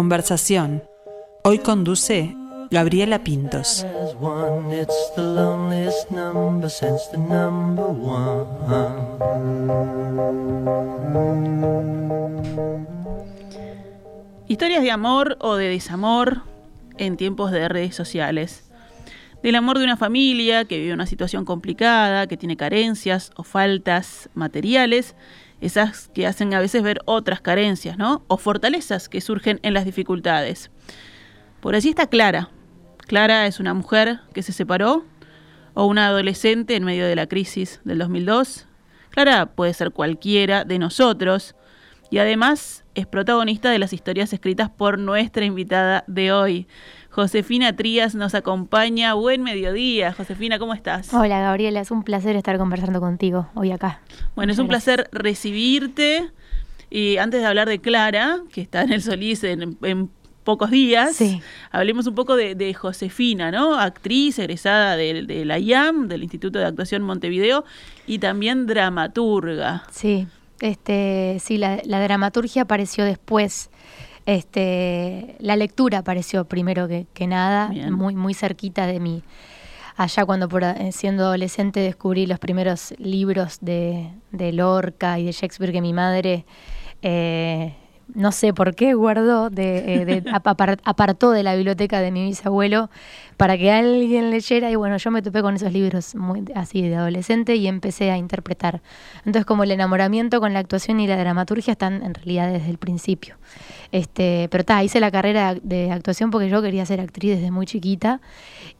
Conversación. Hoy conduce Gabriela Pintos. Historias de amor o de desamor en tiempos de redes sociales. Del amor de una familia que vive una situación complicada, que tiene carencias o faltas materiales, esas que hacen a veces ver otras carencias, ¿no? O fortalezas que surgen en las dificultades. Por allí está Clara. Clara es una mujer que se separó o una adolescente en medio de la crisis del 2002. Clara puede ser cualquiera de nosotros y además es protagonista de las historias escritas por nuestra invitada de hoy. Josefina Trías nos acompaña. Buen mediodía. Josefina, ¿cómo estás? Hola Gabriela, es un placer estar conversando contigo hoy acá. Bueno, es un placer recibirte. Y antes de hablar de Clara, que está en el Solís en, en pocos días, Sí. hablemos un poco de, de Josefina, ¿no? Actriz egresada de, de la IAM, del Instituto de Actuación Montevideo, y también dramaturga. Sí, este, sí, la, la dramaturgia apareció después. Este, la lectura apareció primero que, que nada, Bien. muy, muy cerquita de mí. Allá cuando por, eh, siendo adolescente descubrí los primeros libros de, de Lorca y de Shakespeare que mi madre, eh, no sé por qué, guardó, de, eh, de- apartó de la biblioteca de mi bisabuelo para que alguien leyera y bueno, yo me topé con esos libros muy así de adolescente y empecé a interpretar. Entonces como el enamoramiento con la actuación y la dramaturgia están en realidad desde el principio. Este, pero ta, hice la carrera de actuación porque yo quería ser actriz desde muy chiquita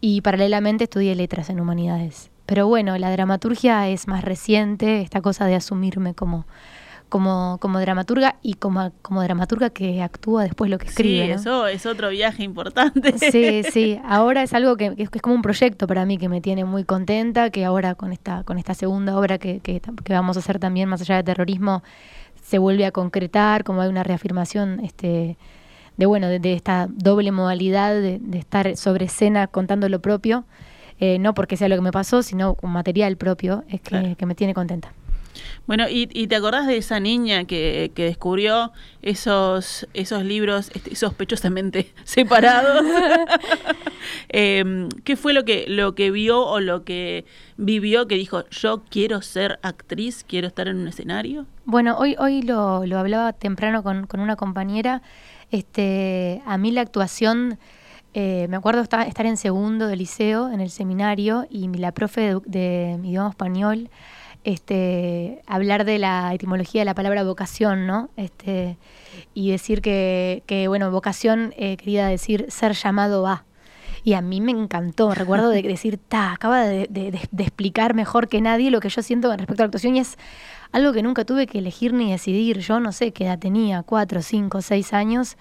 y paralelamente estudié letras en humanidades. Pero bueno, la dramaturgia es más reciente, esta cosa de asumirme como, como, como dramaturga y como, como dramaturga que actúa después lo que escribe. sí, ¿no? eso es otro viaje importante. Sí, sí. Ahora es algo que, que es, que es como un proyecto para mí que me tiene muy contenta, que ahora con esta, con esta segunda obra que, que, que vamos a hacer también más allá de terrorismo, se vuelve a concretar, como hay una reafirmación este, de bueno, de, de esta doble modalidad de, de estar sobre escena contando lo propio, eh, no porque sea lo que me pasó, sino un material propio, es que, Claro. que me tiene contenta. Bueno, y, y te acordás de esa niña que, que descubrió esos, esos libros este, sospechosamente separados. Em, ¿Qué fue lo que, lo que vio o lo que vivió que dijo, yo quiero ser actriz, quiero estar en un escenario? Bueno, hoy, hoy lo, lo hablaba temprano con, con una compañera. Este, a mí la actuación, eh, me acuerdo esta- estar en segundo de liceo, en el seminario, y mi- la profe de, de idioma español, este, hablar de la etimología de la palabra vocación, ¿no? Este, y decir que, que, bueno, vocación eh, quería decir ser llamado a. Y a mí me encantó, recuerdo de decir, ta, acaba de, de- de- de explicar mejor que nadie lo que yo siento con respecto a la actuación y es algo que nunca tuve que elegir ni decidir. Yo no sé qué edad tenía, cuatro, cinco, seis años.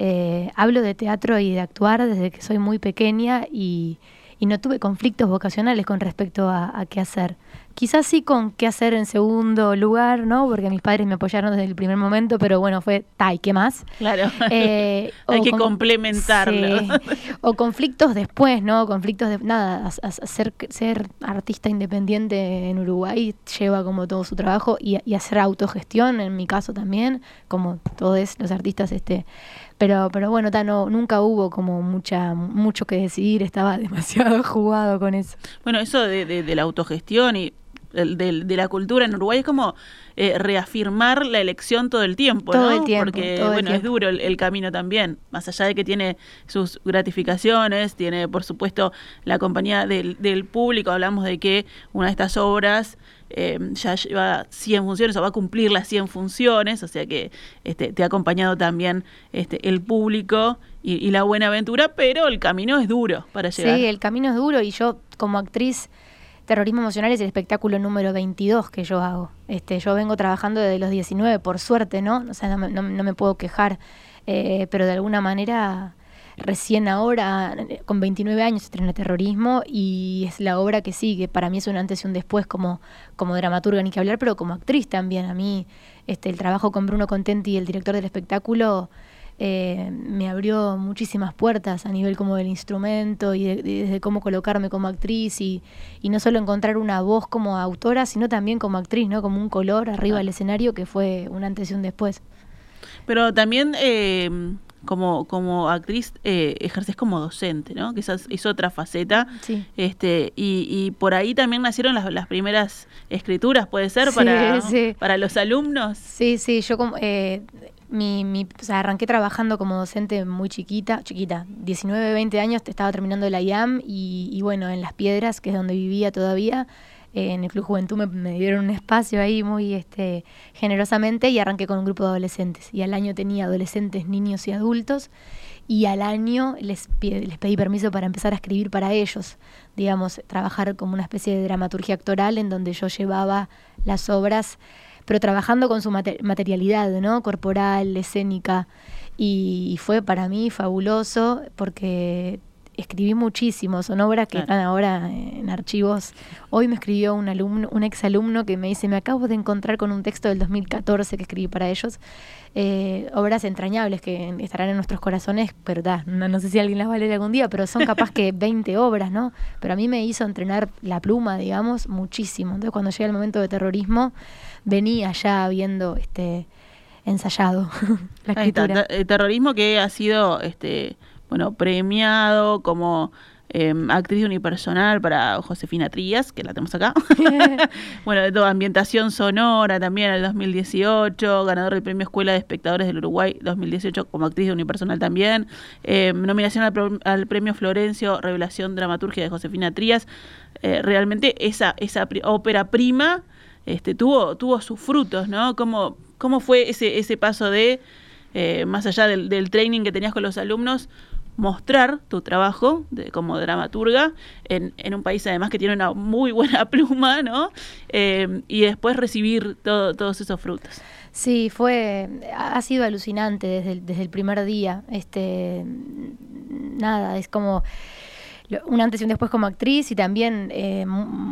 Eh, hablo de teatro y de actuar desde que soy muy pequeña y, y no tuve conflictos vocacionales con respecto a, a qué hacer. Quizás sí con qué hacer en segundo lugar, ¿no? Porque mis padres me apoyaron desde el primer momento, pero bueno, fue, ta, ¿y qué más? Claro. Eh, Hay que con- complementarlo. Sí. O conflictos después, ¿no? Conflictos de nada, a- a- a ser, ser artista independiente en Uruguay lleva como todo su trabajo y, y hacer autogestión, en mi caso también, como todos los artistas, este. Pero, pero bueno, ta, no, nunca hubo como mucha, mucho que decidir, estaba demasiado jugado con eso. Bueno, eso de, de- de la autogestión y de, la cultura en Uruguay es como eh, reafirmar la elección todo el tiempo, Todo ¿no? el tiempo, Porque, todo el bueno, es duro el, el camino también, más allá de que tiene sus gratificaciones, tiene, por supuesto, la compañía del, del público. Hablamos de que una de estas obras eh, ya lleva 100 funciones o va a cumplir las 100 funciones, o sea que este, te ha acompañado también este, el público y, y la buena aventura, pero el camino es duro para llegar. Sí, el camino es duro y yo como actriz, Terrorismo Emocional es el espectáculo número 22 que yo hago. Este, yo vengo trabajando desde los 19, por suerte, ¿no? O sea, no me, puedo quejar, eh, pero de alguna manera recién ahora, con 29 años, estrené Terrorismo y es la obra que sigue. Para mí es un antes y un después como, como dramaturga, ni que hablar, pero como actriz también. A mí este, el trabajo con Bruno Contenti, el director del espectáculo, eh, me abrió muchísimas puertas a nivel como del instrumento y de, de- desde cómo colocarme como actriz y, y no solo encontrar una voz como autora, sino también como actriz, ¿no? Como un color arriba del escenario que fue un antes y un después. Pero también eh, como, como actriz eh, ejerces como docente, ¿no? Que esa es, otra faceta. Sí. Este, y, y por ahí también nacieron las, las primeras escrituras, puede ser, Sí, para, sí. para los alumnos. Sí, sí, yo como, eh, mi, mi, o sea, arranqué trabajando como docente muy chiquita, chiquita, 19, 20 años, estaba terminando la IAM y, y bueno, en Las Piedras, que es donde vivía todavía, eh, en el Club Juventud me, me dieron un espacio ahí muy este, generosamente y arranqué con un grupo de adolescentes. Y al año tenía adolescentes, niños y adultos y al año les, les pedí permiso para empezar a escribir para ellos, digamos, trabajar como una especie de dramaturgia actoral en donde yo llevaba las obras, pero trabajando con su mate- materialidad, ¿no? Corporal, escénica. Y fue para mí fabuloso porque escribí muchísimo, son obras que Claro. están ahora en archivos. Hoy me escribió un alumno, un exalumno que me dice, me acabo de encontrar con un texto del 2014 que escribí para ellos, eh, obras entrañables que estarán en nuestros corazones, pero ta, no, no sé si alguien las va a leer algún día, pero son capaz que 20 obras, ¿no? Pero a mí me hizo entrenar la pluma, digamos, muchísimo. Entonces cuando llega el momento de terrorismo, venía ya habiendo este ensayado la está, escritura. eh, terrorismo que ha sido este bueno premiado como eh, actriz unipersonal para Josefina Trías, que la tenemos acá. bueno, de toda ambientación sonora también en el 2018, ganador del Premio Escuela de Espectadores del Uruguay 2018 como actriz unipersonal también. Eh, nominación al, al Premio Florencio, Revelación Dramaturgia de Josefina Trías. Eh, realmente esa, esa pri- ópera prima este, tuvo, tuvo sus frutos, ¿no? ¿Cómo, cómo fue ese, ese paso de, eh, más allá del, del training que tenías con los alumnos, mostrar tu trabajo de, como dramaturga en, en un país además que tiene una muy buena pluma, ¿no? Eh, y después recibir todo- todos esos frutos. Sí, fue, ha sido alucinante desde el, desde el primer día. Este, nada, es como un antes y un después como actriz y también eh,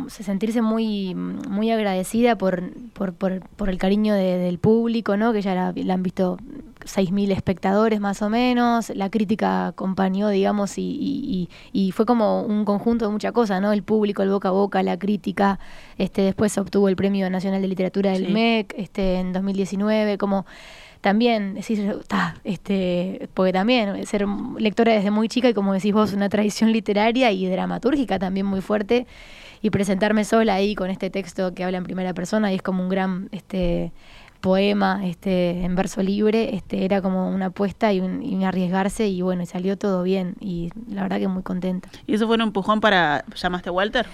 sentirse muy, muy agradecida por, por, por, por el cariño de- del público, ¿no? que ya la, la han visto 6.000 espectadores más o menos, la crítica acompañó, digamos, y, y- y- fue como un conjunto de muchas cosas, ¿no? El público, el boca a boca, la crítica, este, después obtuvo el Premio Nacional de Literatura del Sí. MEC este, en 2019, como también decir, "Ta", este, porque también ser lectora desde muy chica y como decís vos, una tradición literaria y dramatúrgica también muy fuerte, y presentarme sola ahí con este texto que habla en primera persona y es como un gran este poema este en verso libre este era como una apuesta y un, y un arriesgarse y bueno y salió todo bien y la verdad que muy contenta ¿Y eso fue un empujón para llamaste a Walter?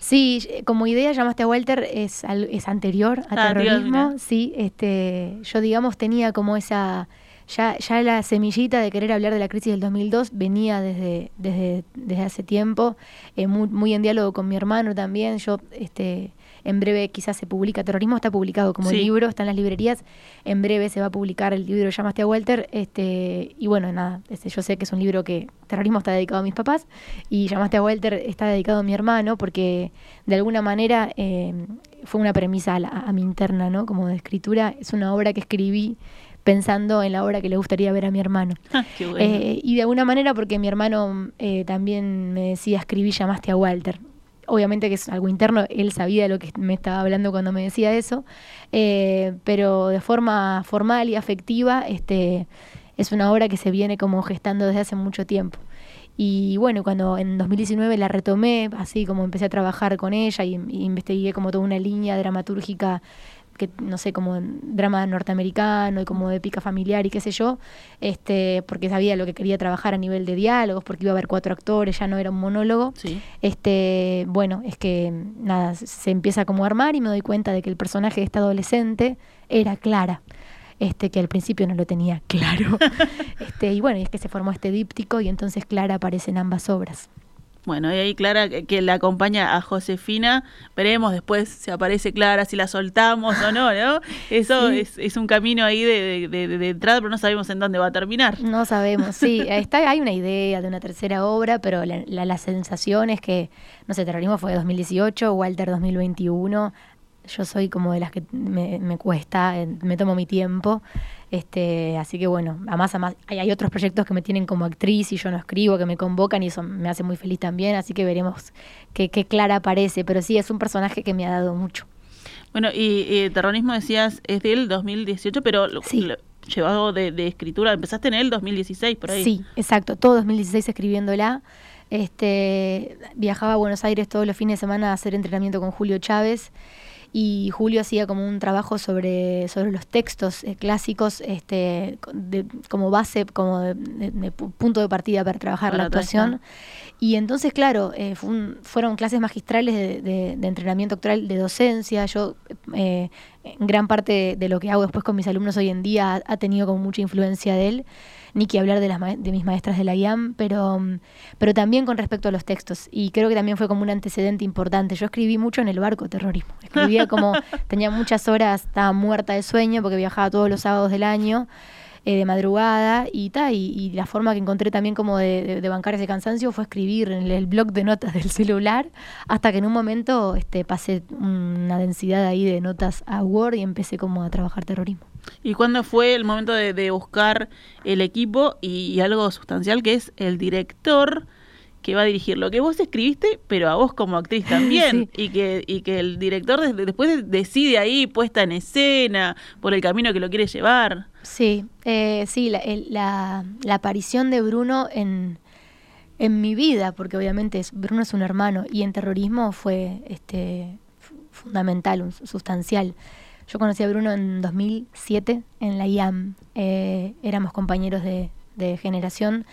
Sí, como idea llamaste a Walter es, es anterior a Ah, terrorismo. Sí, este, yo digamos tenía como esa ya, ya la semillita de querer hablar de la crisis del 2002 venía desde, desde, desde hace tiempo, eh, muy, muy en diálogo con mi hermano también. Yo, este, en breve quizás se publica, Terrorismo está publicado como Sí. libro, está en las librerías, en breve se va a publicar el libro Llamaste a Walter, este, y bueno, nada, este, yo sé que es un libro que Terrorismo está dedicado a mis papás y Llamaste a Walter está dedicado a mi hermano porque de alguna manera eh, fue una premisa a, la- a mi interna, ¿no? Como de escritura, es una obra que escribí pensando en la obra que le gustaría ver a mi hermano. Ah, qué bueno. Eh, y de alguna manera porque mi hermano eh, también me decía, escribí, llamaste a Walter. Obviamente que es algo interno, él sabía de lo que me estaba hablando cuando me decía eso, eh, pero de forma formal y afectiva, este, es una obra que se viene como gestando desde hace mucho tiempo. Y bueno, cuando en 2019 la retomé, así como empecé a trabajar con ella y, investigué como toda una línea dramatúrgica que no sé, como drama norteamericano y como épica familiar y qué sé yo, este, porque sabía lo que quería trabajar a nivel de diálogos, porque iba a haber cuatro actores, ya no era un monólogo. sí. Este, bueno, es que nada, se- se empieza como a armar y me doy cuenta de que el personaje de esta adolescente era Clara. Este, que al principio no lo tenía claro. este, y bueno, y es que se formó este díptico y entonces Clara aparece en ambas obras. Bueno, y ahí Clara que, la acompaña a Josefina, veremos después si aparece Clara, si la soltamos o no, ¿no? Eso Sí. es, es un camino ahí de, de- de- de entrada, pero no sabemos en dónde va a terminar. No sabemos, sí, está, hay una idea de una tercera obra, pero la, la, la sensación es que, no sé, Terrorismo fue de 2018, Walter 2021, yo soy como de las que me, me cuesta, eh, me tomo mi tiempo, este, así que bueno, además, además hay, hay otros proyectos que me tienen como actriz y yo no escribo, que me convocan y eso me hace muy feliz también, así que veremos qué, qué clara aparece, pero sí, es un personaje que me ha dado mucho. Bueno, y, y terrorismo decías es del 2018, pero lo- Sí. lo- llevado de, de escritura, empezaste en el 2016, por ahí. Sí, exacto, todo 2016 escribiéndola. Este, viajaba a Buenos Aires todos los fines de semana a hacer entrenamiento con Julio Chávez y Julio hacía como un trabajo sobre, sobre los textos eh, clásicos este, de- como base, como de, de- de pu- punto de partida para trabajar Para la actuación. Y entonces, claro, eh, fue un- fueron clases magistrales de, de- de entrenamiento actoral, de docencia. Yo, eh, gran parte de lo que hago después con mis alumnos hoy en día ha, ha tenido como mucha influencia de él. Ni que hablar de, las de mis maestras de la IAM, pero, pero también con respecto a los textos. Y creo que también fue como un antecedente importante. Yo escribí mucho en el barco terrorismo. Escribía como, tenía muchas horas, estaba muerta de sueño porque viajaba todos los sábados del año eh, de madrugada y, ta, y, y la forma que encontré también como de, de- de bancar ese cansancio fue escribir en el, el blog de notas del celular hasta que en un momento este, pasé una densidad ahí de notas a Word y empecé como a trabajar terrorismo. ¿Y cuándo fue el momento de, de buscar el equipo y, y algo sustancial que es el director que va a dirigir lo que vos escribiste, pero a vos como actriz también? y, que, y que el director des- después decide ahí, puesta en escena, por el camino que lo quiere llevar. Sí, eh, sí, la, aparición de Bruno en, en mi vida, porque obviamente es- Bruno es un hermano y en terrorismo fue este, fu- fundamental, un- sustancial. Yo conocí a Bruno en 2007 en la IAM, eh, éramos compañeros de, de generación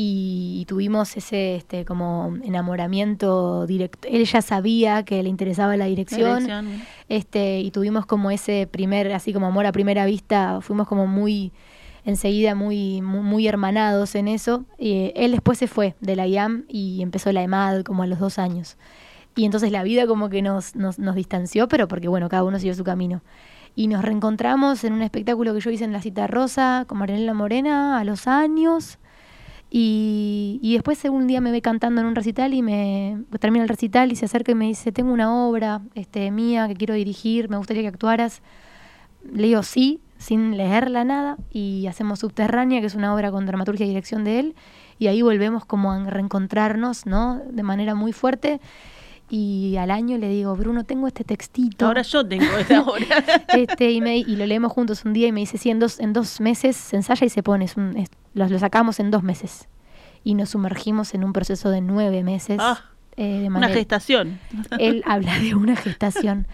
y, tuvimos ese este, como enamoramiento directo. Él ya sabía que le interesaba la dirección, Dirección. este y tuvimos como ese primer así como amor a primera vista fuimos como muy enseguida muy muy, muy hermanados en eso Eh, él después se fue de la IAM y empezó la EMAD como a los dos años y entonces la vida como que nos, nos, nos distanció pero porque bueno cada uno siguió su camino y nos reencontramos en un espectáculo que yo hice en la Cita Rosa con Marianela Morena a los años y, y después un día me ve cantando en un recital y me termina el recital y se acerca y me dice, tengo una obra este, mía que quiero dirigir, me gustaría que actuaras. Le digo sí, sin leerla nada, y hacemos Subterránea, que es una obra con dramaturgia y dirección de él, y ahí volvemos como a reencontrarnos, ¿no? De manera muy fuerte. Y al año le digo, Bruno, tengo este textito. Ahora yo tengo esta obra. Este, y, me- y lo leemos juntos un día y me dice, sí, en dos, en dos meses se ensaya y se pone, es un- es- lo, lo sacamos en dos meses. Y nos sumergimos en un proceso de nueve meses. Ah, eh, de Una manera- gestación. Él habla de una gestación.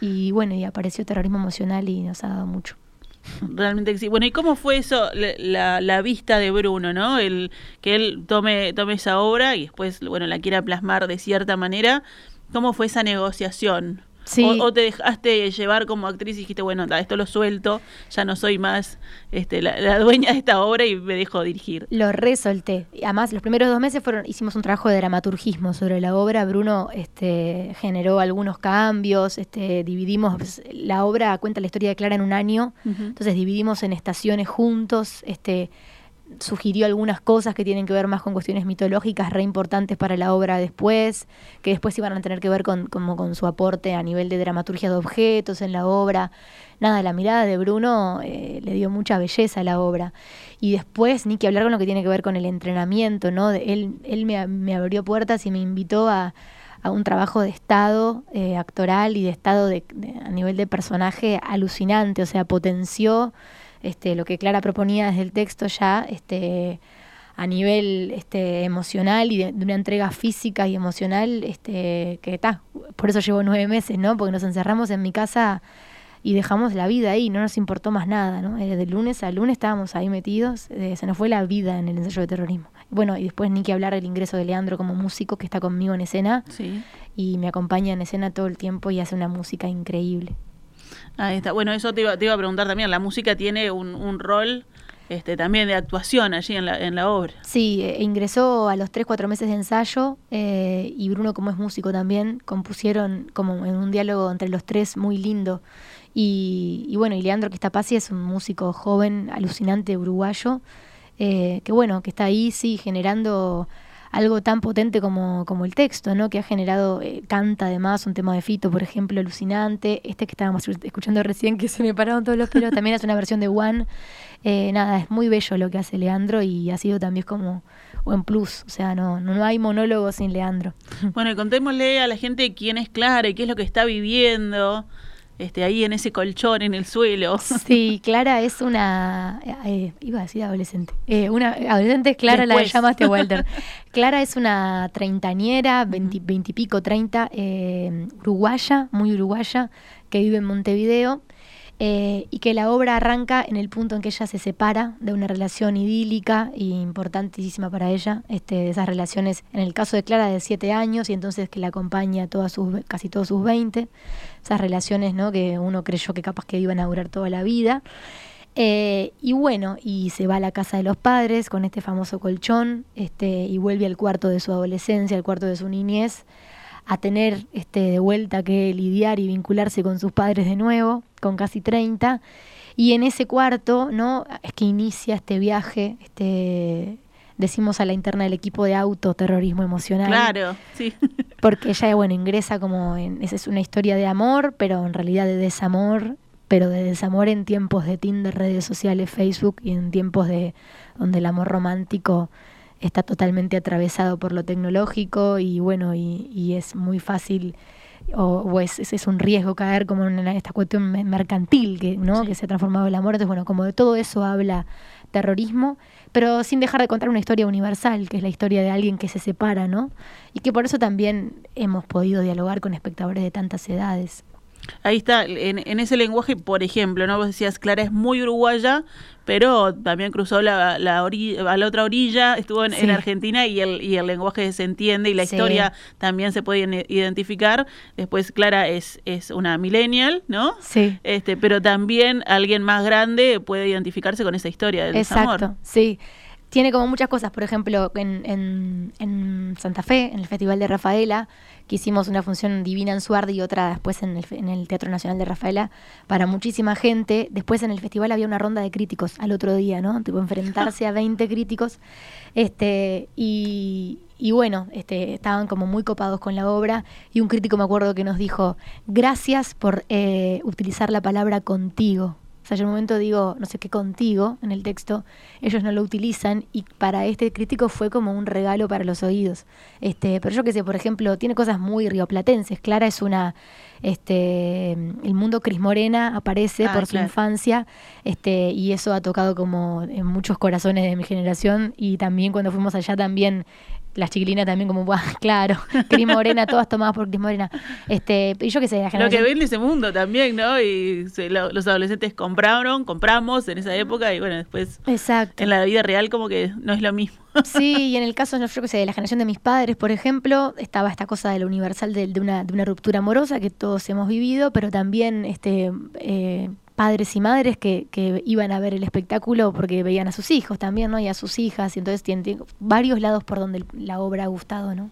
Y bueno, y apareció terrorismo emocional y nos ha dado mucho. Realmente sí. Bueno, ¿y cómo fue eso, la- la vista de Bruno, ¿no? El, que él tome, tome esa obra y después, bueno, la quiera plasmar de cierta manera. ¿Cómo fue esa negociación? Sí. O, o te dejaste llevar como actriz y dijiste, bueno, esto lo suelto, ya no soy más este, la, la dueña de esta obra y me dejo dirigir. Lo resolté. Además, los primeros dos meses fueron, hicimos un trabajo de dramaturgismo sobre la obra. Bruno este, generó algunos cambios, este, dividimos, pues, la obra cuenta la historia de Clara en un año, entonces dividimos en estaciones juntos, este, sugirió algunas cosas que tienen que ver más con cuestiones mitológicas re importantes para la obra después, que después iban a tener que ver con, como con su aporte a nivel de dramaturgia de objetos en la obra. Nada, la mirada de Bruno eh, le dio mucha belleza a la obra. Y después, ni que hablar con lo que tiene que ver con el entrenamiento, ¿no? De- él él me, me abrió puertas y me invitó a, a un trabajo de estado eh, actoral y de estado de, de- a nivel de personaje alucinante, o sea, potenció este, lo que Clara proponía desde el texto ya este, a nivel este, emocional y de, de una entrega física y emocional este, que está, por eso llevo nueve meses, ¿no? Porque nos encerramos en mi casa y dejamos la vida ahí, no nos importó más nada, ¿no? Eh, De lunes a lunes estábamos ahí metidos, eh, se nos fue la vida en el ensayo de terrorismo. Bueno, y después ni que hablar del ingreso de Leandro como músico que está conmigo en escena Sí. y me acompaña en escena todo el tiempo y hace una música increíble. Ahí está. Bueno, eso te iba, te iba a preguntar también. La música tiene un, rol este, también de actuación allí en la, en la obra. Sí, eh, ingresó a los 3, 4 meses de ensayo eh, y Bruno, como es músico también, compusieron como en un diálogo entre los tres muy lindo. Y, y bueno, y Leandro Quistapasi es un músico joven, alucinante, uruguayo, eh, que bueno, que está ahí, sí, generando algo tan potente como, como el texto, ¿no? Que ha generado, eh, canta además un tema de Fito, por ejemplo, alucinante. Este que estábamos escuchando recién, que se me pararon todos los pelos, también es una versión de One. Eh, nada, es muy bello lo que hace Leandro y ha sido también como buen plus. O sea, no, no hay monólogo sin Leandro. Bueno, y contémosle a la gente quién es Clara y qué es lo que está viviendo. Este, ahí en ese colchón, en el suelo. Sí, Clara es una, eh, iba a decir adolescente, eh, una adolescente es Clara, la Después. llamaste Walter. Clara es una treintañera, veinti- veintipico, treinta, eh, uruguaya, muy uruguaya, que vive en Montevideo. Eh, y que la obra arranca en el punto en que ella se separa de una relación idílica e importantísima para ella, este, de esas relaciones, en el caso de Clara, de siete años, y entonces que la acompaña todas sus, casi todos sus 20, esas relaciones ¿no? que uno creyó que capaz que iban a durar toda la vida. Eh, y bueno, y se va a la casa de los padres con este famoso colchón, este, y vuelve al cuarto de su adolescencia, al cuarto de su niñez, a tener este, de vuelta que lidiar y vincularse con sus padres de nuevo, con casi 30. Y en ese cuarto, ¿no? Es que inicia este viaje, este, decimos a la interna del equipo de autoterrorismo emocional. Claro, sí. Porque ella, bueno, ingresa como en. Esa es una historia de amor, pero en realidad de desamor, pero de desamor en tiempos de Tinder, redes sociales, Facebook y en tiempos de donde el amor romántico está totalmente atravesado por lo tecnológico y bueno, y, y es muy fácil. O, o es, es, un riesgo caer como en la- esta cuestión me- mercantil que, ¿no? Sí. que se ha transformado el amor. Entonces, bueno, como de todo eso habla terrorismo, pero sin dejar de contar una historia universal, que es la historia de alguien que se separa, ¿no? Y que por eso también hemos podido dialogar con espectadores de tantas edades. Ahí está, en, en ese lenguaje, por ejemplo, ¿no? Vos decías, Clara es muy uruguaya, pero también cruzó la, la ori- a la otra orilla, estuvo en. Argentina y el, y el lenguaje se entiende y la Sí. historia también se puede identificar. Después, Clara es, es una millennial, ¿no? Sí. Este, pero también alguien más grande puede identificarse con esa historia del Exacto, desamor. sí. Tiene como muchas cosas, por ejemplo, en, Santa Fe, en el Festival de Rafaela, que hicimos una función divina en Suardi y otra después en el, Teatro Nacional de Rafaela, para muchísima gente. Después en el festival había una ronda de críticos al otro día, ¿no? Tipo, enfrentarse a 20 críticos. Este, y, y bueno, este, estaban como muy copados con la obra. Y un crítico me acuerdo que nos dijo, gracias por eh, utilizar la palabra contigo. Sea, yo en un momento digo, no sé qué contigo en el texto, ellos no lo utilizan y para este crítico fue como un regalo para los oídos. Este, pero yo que sé, por ejemplo, tiene cosas muy rioplatenses. Clara es una, este, el mundo Cris Morena aparece Ah, por su claro. infancia, este, y eso ha tocado como en muchos corazones de mi generación y también cuando fuimos allá también las chiquilinas también como, "Buah, claro, Cris Morena, todas tomadas por Cris Morena. Este, y yo qué sé, la Lo que generación- ven ese mundo también, ¿no? Y se- lo- los adolescentes compraron, compramos en esa época y bueno, después Exacto. en la vida real como que no es lo mismo. Sí, y en el caso, yo que sé, de la generación de mis padres, por ejemplo, estaba esta cosa de lo universal de, de una, de una ruptura amorosa que todos hemos vivido, pero también este, eh, padres y madres que, que iban a ver el espectáculo porque veían a sus hijos también, ¿no? Y a sus hijas, y entonces tiene, tiene varios lados por donde la obra ha gustado, ¿no?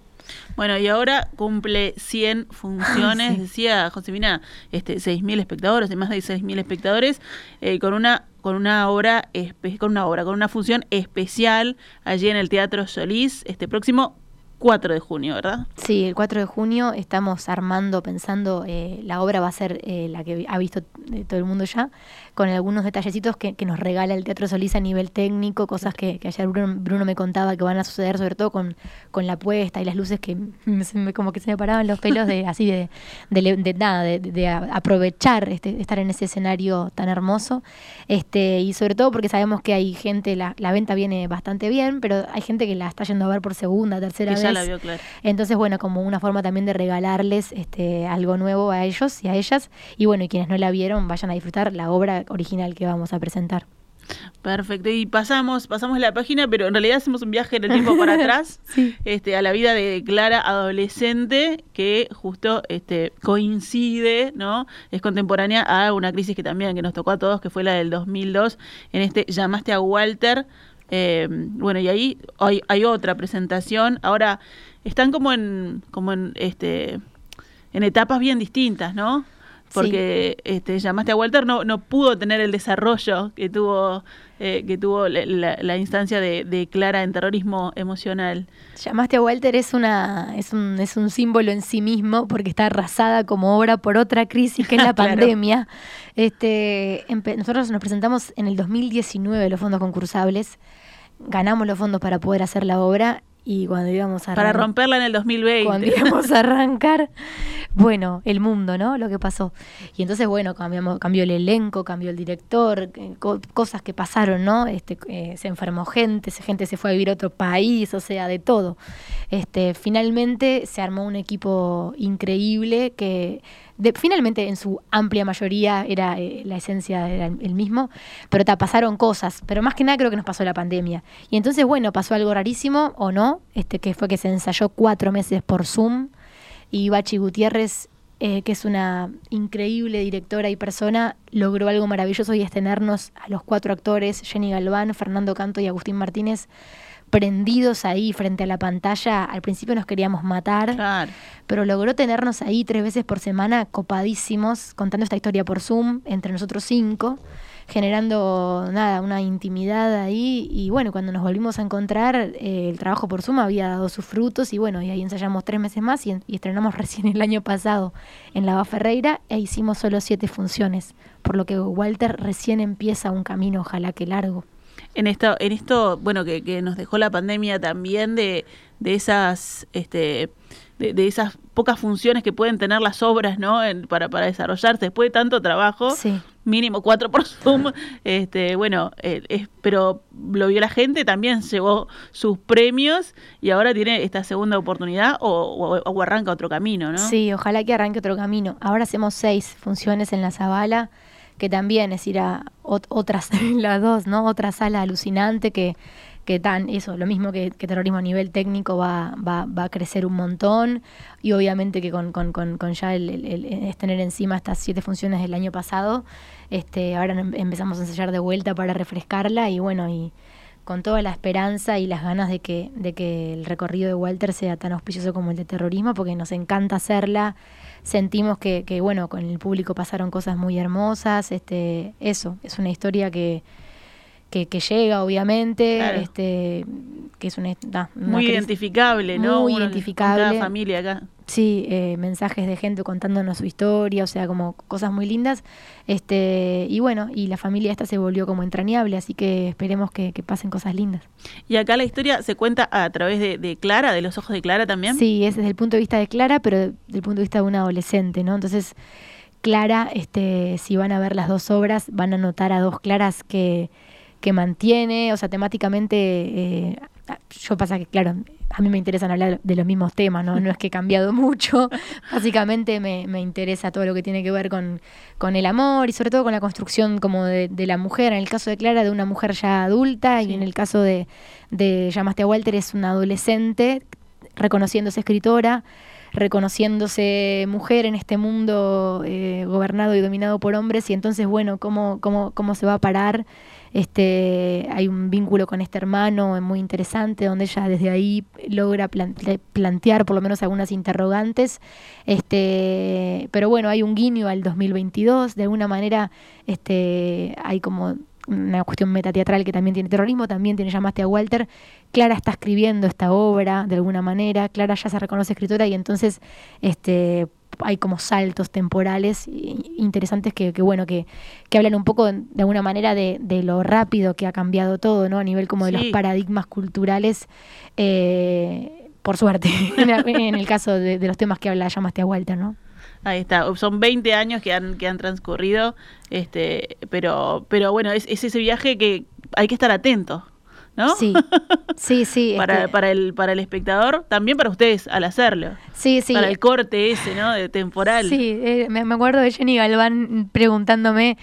Bueno, y ahora cumple 100 funciones, Sí. decía Josefina, este, 6.000 espectadores, más de 6.000 espectadores, eh, con una con una obra, con una obra, con una función especial allí en el Teatro Solís, este próximo 4 de junio, ¿verdad? Sí, el 4 de junio estamos armando, pensando, eh, la obra va a ser eh, la que ha visto eh, todo el mundo ya, con algunos detallecitos que, que nos regala el Teatro Solís a nivel técnico, cosas que, que ayer Bruno, Bruno me contaba que van a suceder, sobre todo con, con la puesta y las luces que me- se me- como que se me paraban los pelos de así de, de, de nada, de, aprovechar este, estar en ese escenario tan hermoso. Este, y sobre todo porque sabemos que hay gente, la, la venta viene bastante bien, pero hay gente que la está yendo a ver por segunda, tercera Que vez. ya la vio, claro. Entonces, bueno, como una forma también de regalarles este, algo nuevo a ellos y a ellas. Y bueno, y quienes no la vieron, vayan a disfrutar la obra original que vamos a presentar. Perfecto. Y pasamos, pasamos la página, pero en realidad hacemos un viaje en el tiempo para atrás, Sí. este, a la vida de Clara adolescente, que justo este, coincide, ¿no? Es contemporánea a una crisis que también que nos tocó a todos, que fue la del 2002, en este Llamaste a Walter. Eh, bueno, y ahí hay, hay otra presentación. Ahora, están como en, como en este en etapas bien distintas, ¿no? Porque este, llamaste a Walter no, no pudo tener el desarrollo que tuvo eh, que tuvo la, la- la instancia de, de Clara en terrorismo emocional. Llamaste a Walter es una es un, es un símbolo en sí mismo porque está arrasada como obra por otra crisis que es la Claro. pandemia. Este, nosotros nos presentamos en el 2019 los fondos concursables, ganamos los fondos para poder hacer la obra y cuando íbamos a Para romperla en el 2020. cuando íbamos a arrancar, bueno, el mundo, ¿no? Lo que pasó. Y entonces, bueno, cambiamos, cambió el elenco, cambió el director, eh, co- cosas que pasaron, ¿no? Este, eh, se enfermó gente, gente se fue a vivir a otro país, o sea, de todo. Este, finalmente se armó un equipo increíble que finalmente en su amplia mayoría era eh, la esencia era el mismo, pero ta, pasaron cosas, pero más que nada creo que nos pasó la pandemia. Y entonces, bueno, pasó algo rarísimo o no, este que fue que se ensayó cuatro meses por Zoom y Bachi Gutiérrez, eh, que es una increíble directora y persona, logró algo maravilloso y es tenernos a los cuatro actores, Jenny Galván, Fernando Canto y Agustín Martínez, prendidos ahí frente a la pantalla. Al principio nos queríamos matar Claro. pero logró tenernos ahí tres veces por semana copadísimos, contando esta historia por Zoom, entre nosotros cinco, generando nada, una intimidad ahí. Y bueno, cuando nos volvimos a encontrar, eh, el trabajo por Zoom había dado sus frutos y bueno, y ahí ensayamos tres meses más y, y estrenamos recién el año pasado en La Ferreira e hicimos solo siete funciones, por lo que Walter recién empieza un camino, ojalá que largo. En esto, en esto, bueno, que, que nos dejó la pandemia también de, de esas, este, de, de esas pocas funciones que pueden tener las obras, ¿no? En- para, para desarrollarse después de tanto trabajo. Sí. Mínimo cuatro por Zoom, este, bueno, eh, es- pero lo vio la gente, también llevó sus premios y ahora tiene esta segunda oportunidad o, o- o arranca otro camino, ¿no? Sí, ojalá que arranque otro camino. Ahora hacemos seis funciones en la Zabala, que también es ir a ot- otras, las dos, ¿no? Otra sala alucinante que, que tan, eso, lo mismo que, terrorismo a nivel técnico va, va, va a crecer un montón. Y obviamente que con, con, con, ya el, el- tener encima estas siete funciones del año pasado, este, ahora em- empezamos a ensayar de vuelta para refrescarla y bueno, y con toda la esperanza y las ganas de que, de que el recorrido de Walter sea tan auspicioso como el de terrorismo, porque nos encanta hacerla. Sentimos que, que, bueno, con el público pasaron cosas muy hermosas. Este, eso, es una historia que, que, que llega, obviamente, Claro. este, que es una, Muy identificable, ¿no? Muy Uno- identificable. con Cada familia acá. Sí, eh, mensajes de gente contándonos su historia, o sea, como cosas muy lindas. Este, y bueno, y la familia esta se volvió como entrañable, así que esperemos que, que pasen cosas lindas. Y acá la historia se cuenta a través de, de Clara, de los ojos de Clara también. Sí, es desde el punto de vista de Clara, pero desde el punto de vista de una adolescente, ¿no? Entonces, Clara, este, si van a ver las dos obras, van a notar a dos Claras que, que mantiene, o sea, temáticamente, eh, yo pasa que, claro, a mí me interesan hablar de los mismos temas, ¿no? No es que he cambiado mucho, básicamente me, me interesa todo lo que tiene que ver con, con el amor y sobre todo con la construcción como de, de la mujer, en el caso de Clara, de una mujer ya adulta, Sí. y en el caso de, de Llamaste a Walter, es una adolescente reconociéndose escritora, reconociéndose mujer en este mundo eh, gobernado y dominado por hombres y entonces bueno cómo cómo cómo se va a parar este hay un vínculo con este hermano muy interesante donde ella desde ahí logra plante- plantear por lo menos algunas interrogantes. Este pero bueno hay un guiño al 2022 de alguna manera este hay como una cuestión metateatral que también tiene terrorismo, también tiene Llamaste a Walter. Clara está escribiendo esta obra de alguna manera, Clara ya se reconoce escritora y entonces este hay como saltos temporales interesantes que, que, bueno, que, que hablan un poco de alguna manera de, de lo rápido que ha cambiado todo, ¿no? A nivel como de los paradigmas culturales, eh, por suerte, en el- en el caso de, de los temas que habla Llamaste a Walter, ¿no? Ahí está, son 20 años que han, que han transcurrido, este, pero, pero bueno, es, es ese viaje que hay que estar atento, ¿no? Sí, sí, sí. para, para, el, para el espectador, también para ustedes al hacerlo. sí, sí. Para el corte ese, ¿no? De temporal. Sí, eh, me, me acuerdo de Jenny Galván preguntándome,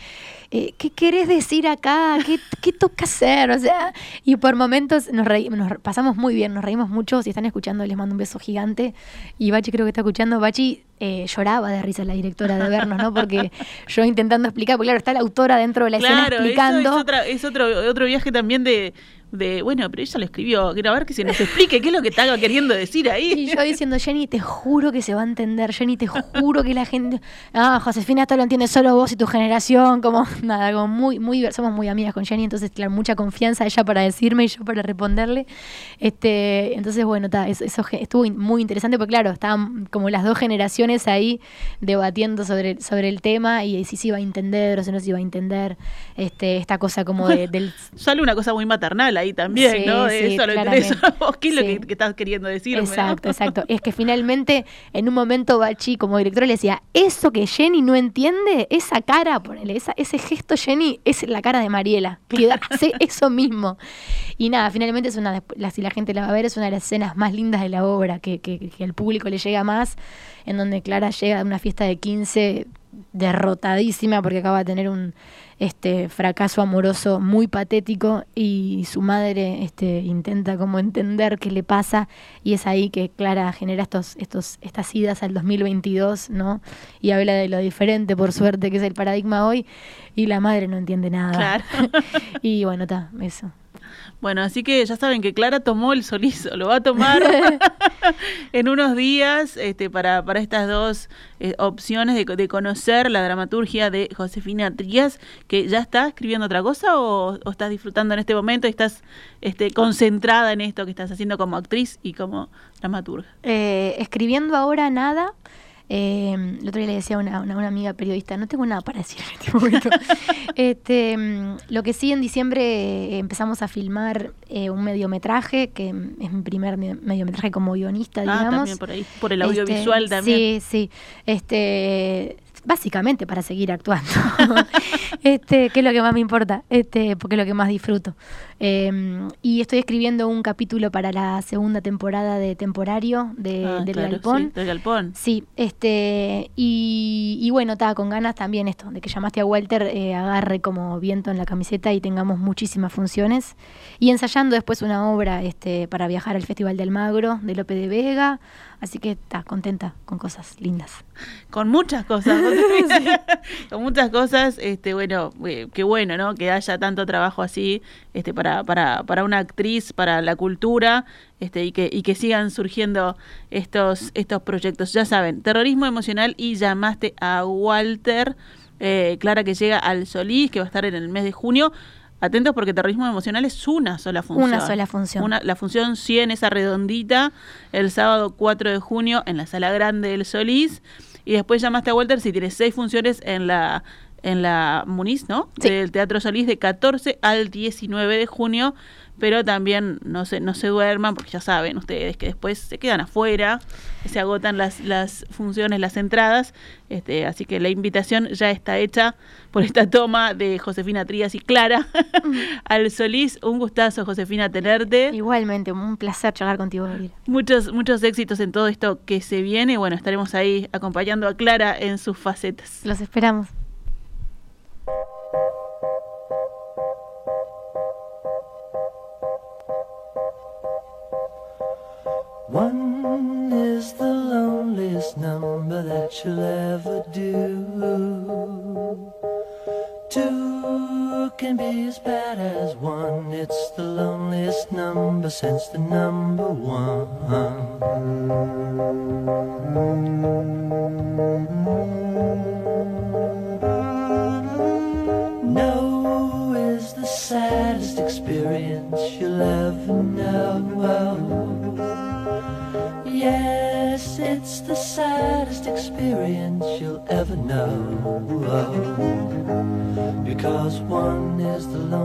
eh, ¿qué querés decir acá? ¿Qué, qué toca hacer? O sea, y por momentos nos, reí- nos pasamos muy bien, nos reímos mucho. Si están escuchando, les mando un beso gigante. Y Bachi creo que está escuchando. Bachi eh, lloraba de risa la directora de vernos, ¿no? Porque yo intentando explicar, porque claro, está la autora dentro de la escena explicando. eso es, otra, es otro, otro viaje también de, de, bueno, pero ella lo escribió, quiero ver que se nos explique qué es lo que estaba queriendo decir ahí. Y yo diciendo, Jenny, te juro que se va a entender, Jenny, te juro que la gente. Ah, Josefina, esto lo entiende solo vos y tu generación. Como, nada, como muy, muy, somos muy amigas con Jenny, entonces, claro, mucha confianza ella para decirme y yo para responderle. Este, entonces, bueno, ta, eso, estuvo muy interesante, porque claro, estaban como las dos generaciones generaciones ahí debatiendo sobre, sobre el tema y si se iba a entender o si no se iba a entender este, esta cosa como de, del... Sale una cosa muy maternal ahí también, Sí, ¿no? De sí, eso, lo ¿Qué es lo que, que estás queriendo decirme? no? Exacto, exacto. Es que finalmente, en un momento, Bachi, como director, le decía: Eso que Jenny no entiende, esa cara, ponele, esa, ese gesto, Jenny, es la cara de Mariela, que hace eso mismo. Y nada, finalmente, es una si la gente la va a ver, es una de las escenas más lindas de la obra, que, que, que al público le llega más, en donde Clara llega a una fiesta de 15 derrotadísima porque acaba de tener un este fracaso amoroso muy patético y su madre este intenta como entender qué le pasa y es ahí que Clara genera estos estos estas idas al 2022, ¿no? Y habla de lo diferente por suerte que es el paradigma hoy y la madre no entiende nada. Claro. y bueno, está, eso. Bueno, así que ya saben que Clara tomó el solizo, lo va a tomar en unos días este, para, para estas dos eh, opciones de, de conocer la dramaturgia de Josefina Trías, que ya está escribiendo otra cosa o, o estás disfrutando en este momento y estás este, concentrada en esto que estás haciendo como actriz y como dramaturga. Eh, escribiendo ahora nada. Eh, el otro día le decía a una, una- una amiga periodista, no tengo nada para decir en este momento. este, mm, lo que sí, en diciembre eh, empezamos a filmar eh, un mediometraje, que es mi primer me- mediometraje como guionista, Ah, digamos. también por ahí, por el Este, audiovisual también. Sí, sí. Este, básicamente para seguir actuando. este, que es lo que más me importa, este, porque es lo que más disfruto. Eh, y estoy escribiendo un capítulo para la segunda temporada de Temporario de, Ah, del claro, Galpón. sí, del Galpón. Sí, este, y, y bueno, estaba con ganas también esto, de que llamaste a Walter, eh, agarre como viento en la camiseta y tengamos muchísimas funciones. Y ensayando después una obra este, para viajar al Festival del Magro de Lope de Vega. Así que está contenta con cosas lindas. con muchas cosas, con muchas cosas, este, bueno, eh, qué bueno, ¿no? Que haya tanto trabajo así, este, para, para, para una actriz, para la cultura, este, y que, y que sigan surgiendo estos, estos proyectos. Ya saben, terrorismo emocional y llamaste a Walter, eh, Clara que llega al Solís, que va a estar en el mes de junio. Atentos porque terrorismo emocional es una sola función. Una sola función. Una- la función 100, esa redondita, el sábado 4 de junio en la sala grande del Solís. Y después llamaste a Walter si tienes seis funciones en la en la Muniz, ¿no? Sí. Del Teatro Solís de 14 al 19 de junio. Pero también no se, no se duerman porque ya saben ustedes que después se quedan afuera, se agotan las, las funciones, las entradas. Este, así que la invitación ya está hecha por esta toma de Josefina Trías y Clara al Solís. Un gustazo, Josefina, tenerte. Igualmente, un placer charlar contigo, Gabriela. Muchos, muchos éxitos en todo esto que se viene. Bueno, estaremos ahí acompañando a Clara en sus facetas. Los esperamos. Because one is the loneliest